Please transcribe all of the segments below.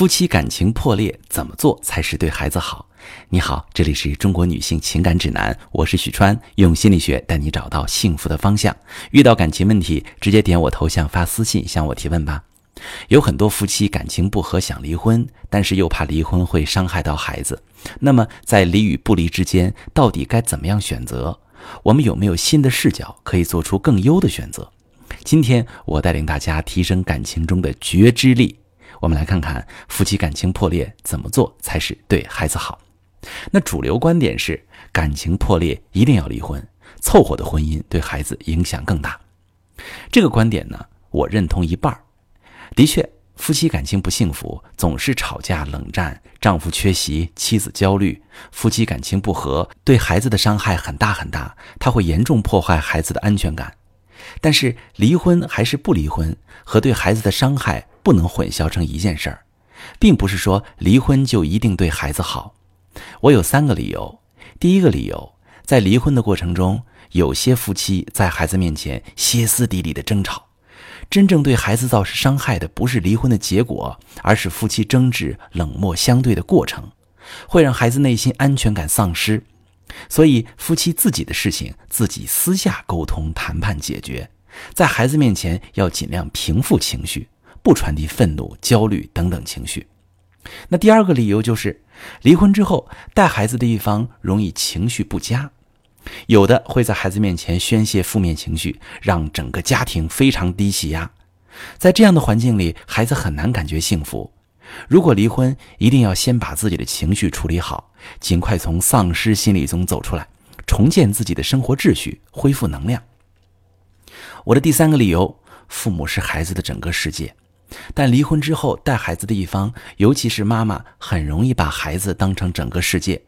夫妻感情破裂怎么做才是对孩子好？你好，这里是中国女性情感指南，我是许川，用心理学带你找到幸福的方向。遇到感情问题，直接点我头像发私信向我提问吧。有很多夫妻感情不和想离婚，但是又怕离婚会伤害到孩子。那么在离与不离之间，到底该怎么样选择？我们有没有新的视角可以做出更优的选择？今天我带领大家提升感情中的觉知力。我们来看看夫妻感情破裂怎么做才是对孩子好。那主流观点是，感情破裂一定要离婚，凑合的婚姻对孩子影响更大。这个观点呢，我认同一半儿。的确，夫妻感情不幸福，总是吵架冷战，丈夫缺席，妻子焦虑，夫妻感情不和，对孩子的伤害很大很大，它会严重破坏孩子的安全感。但是离婚还是不离婚，和对孩子的伤害不能混淆成一件事儿，并不是说离婚就一定对孩子好。我有三个理由。第一个理由，在离婚的过程中，有些夫妻在孩子面前歇斯底里的争吵，真正对孩子造成伤害的不是离婚的结果，而是夫妻争执、冷漠相对的过程，会让孩子内心安全感丧失。所以，夫妻自己的事情自己私下沟通、谈判解决，在孩子面前要尽量平复情绪，不传递愤怒、焦虑等等情绪。那第二个理由就是，离婚之后带孩子的一方容易情绪不佳，有的会在孩子面前宣泄负面情绪，让整个家庭非常低气压。在这样的环境里，孩子很难感觉幸福。如果离婚，一定要先把自己的情绪处理好，尽快从丧失心理中走出来，重建自己的生活秩序，恢复能量。我的第三个理由，父母是孩子的整个世界，但离婚之后带孩子的一方，尤其是妈妈，很容易把孩子当成整个世界。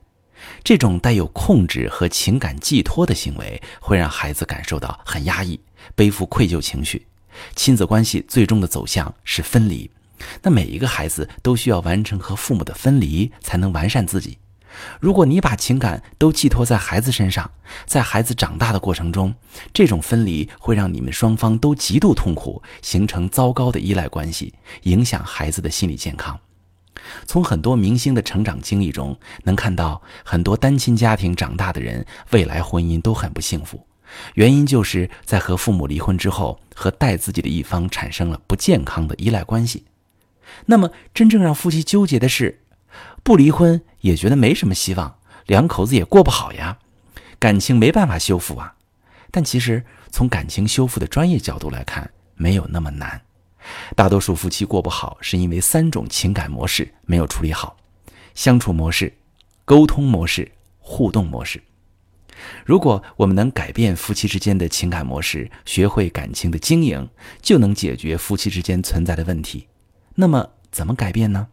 这种带有控制和情感寄托的行为，会让孩子感受到很压抑，背负愧疚情绪，亲子关系最终的走向是分离。那每一个孩子都需要完成和父母的分离，才能完善自己。如果你把情感都寄托在孩子身上，在孩子长大的过程中，这种分离会让你们双方都极度痛苦，形成糟糕的依赖关系，影响孩子的心理健康。从很多明星的成长经历中，能看到很多单亲家庭长大的人，未来婚姻都很不幸福，原因就是在和父母离婚之后，和带自己的一方产生了不健康的依赖关系。那么，真正让夫妻纠结的是，不离婚也觉得没什么希望，两口子也过不好呀，感情没办法修复啊。但其实，从感情修复的专业角度来看，没有那么难。大多数夫妻过不好，是因为三种情感模式没有处理好：相处模式、沟通模式、互动模式。如果我们能改变夫妻之间的情感模式，学会感情的经营，就能解决夫妻之间存在的问题。那么怎么改变呢？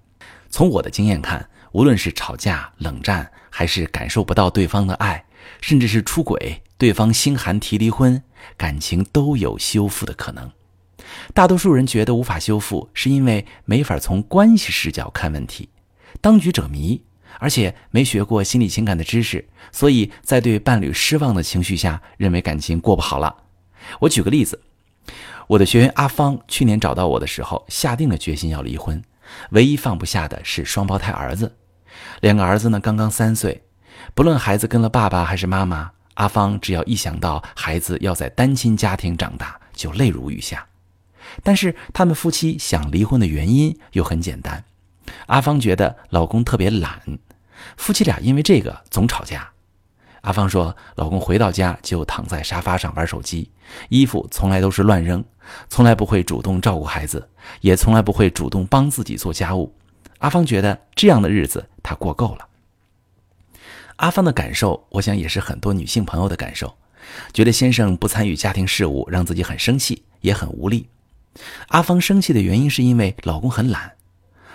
从我的经验看，无论是吵架、冷战，还是感受不到对方的爱，甚至是出轨，对方心寒提离婚，感情都有修复的可能。大多数人觉得无法修复，是因为没法从关系视角看问题，当局者迷，而且没学过心理情感的知识，所以在对伴侣失望的情绪下，认为感情过不好了。我举个例子。我的学员阿芳去年找到我的时候，下定了决心要离婚，唯一放不下的是双胞胎儿子。两个儿子呢，刚刚三岁，不论孩子跟了爸爸还是妈妈，阿芳只要一想到孩子要在单亲家庭长大，就泪如雨下。但是他们夫妻想离婚的原因又很简单，阿芳觉得老公特别懒，夫妻俩因为这个总吵架。阿芳说：“老公回到家就躺在沙发上玩手机，衣服从来都是乱扔，从来不会主动照顾孩子，也从来不会主动帮自己做家务。”阿芳觉得这样的日子她过够了。阿芳的感受，我想也是很多女性朋友的感受，觉得先生不参与家庭事务，让自己很生气，也很无力。阿芳生气的原因是因为老公很懒。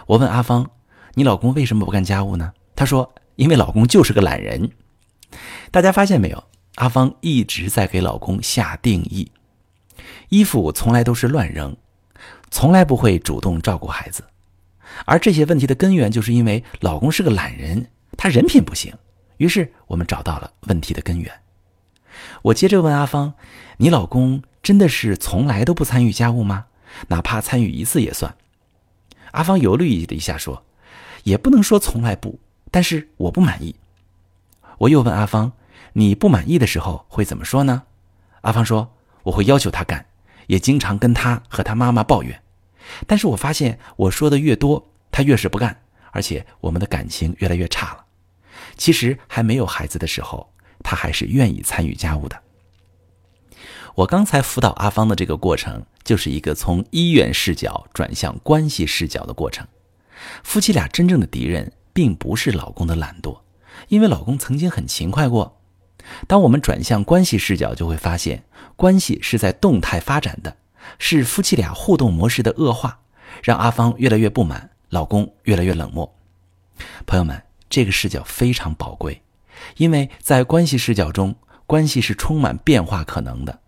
我问阿芳：“你老公为什么不干家务呢？”她说：“因为老公就是个懒人。”大家发现没有？阿芳一直在给老公下定义，衣服从来都是乱扔，从来不会主动照顾孩子，而这些问题的根源就是因为老公是个懒人，他人品不行。于是我们找到了问题的根源。我接着问阿芳：“你老公真的是从来都不参与家务吗？哪怕参与一次也算？”阿芳犹豫了一下，说：“也不能说从来不，但是我不满意。”我又问阿芳：“你不满意的时候会怎么说呢？”阿芳说：“我会要求他干，也经常跟他和他妈妈抱怨。但是我发现我说的越多，他越是不干，而且我们的感情越来越差了。其实还没有孩子的时候，他还是愿意参与家务的。”我刚才辅导阿芳的这个过程，就是一个从医院视角转向关系视角的过程。夫妻俩真正的敌人，并不是老公的懒惰，因为老公曾经很勤快过。当我们转向关系视角，就会发现，关系是在动态发展的，是夫妻俩互动模式的恶化，让阿芳越来越不满，老公越来越冷漠。朋友们，这个视角非常宝贵，因为在关系视角中，关系是充满变化可能的。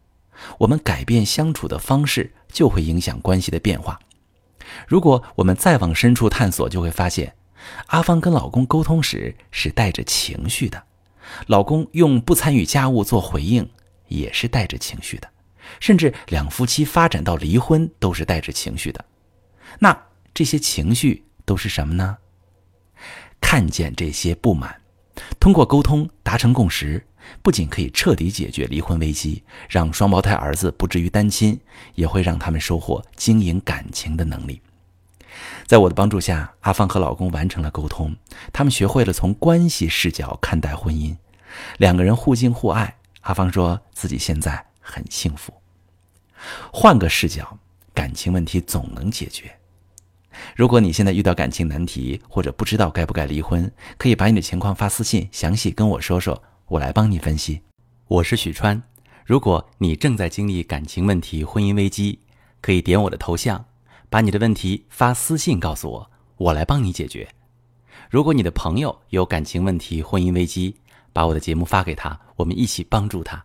我们改变相处的方式，就会影响关系的变化。如果我们再往深处探索，就会发现，阿芳跟老公沟通时是带着情绪的，老公用不参与家务做回应也是带着情绪的，甚至两夫妻发展到离婚都是带着情绪的。那这些情绪都是什么呢？看见这些不满，通过沟通达成共识。不仅可以彻底解决离婚危机，让双胞胎儿子不至于单亲，也会让他们收获经营感情的能力。在我的帮助下，阿芳和老公完成了沟通，他们学会了从关系视角看待婚姻，两个人互敬互爱。阿芳说自己现在很幸福。换个视角，感情问题总能解决。如果你现在遇到感情难题，或者不知道该不该离婚，可以把你的情况发私信，详细跟我说说。我来帮你分析。我是许川。如果你正在经历感情问题、婚姻危机，可以点我的头像，把你的问题发私信告诉我，我来帮你解决。如果你的朋友有感情问题、婚姻危机，把我的节目发给他，我们一起帮助他。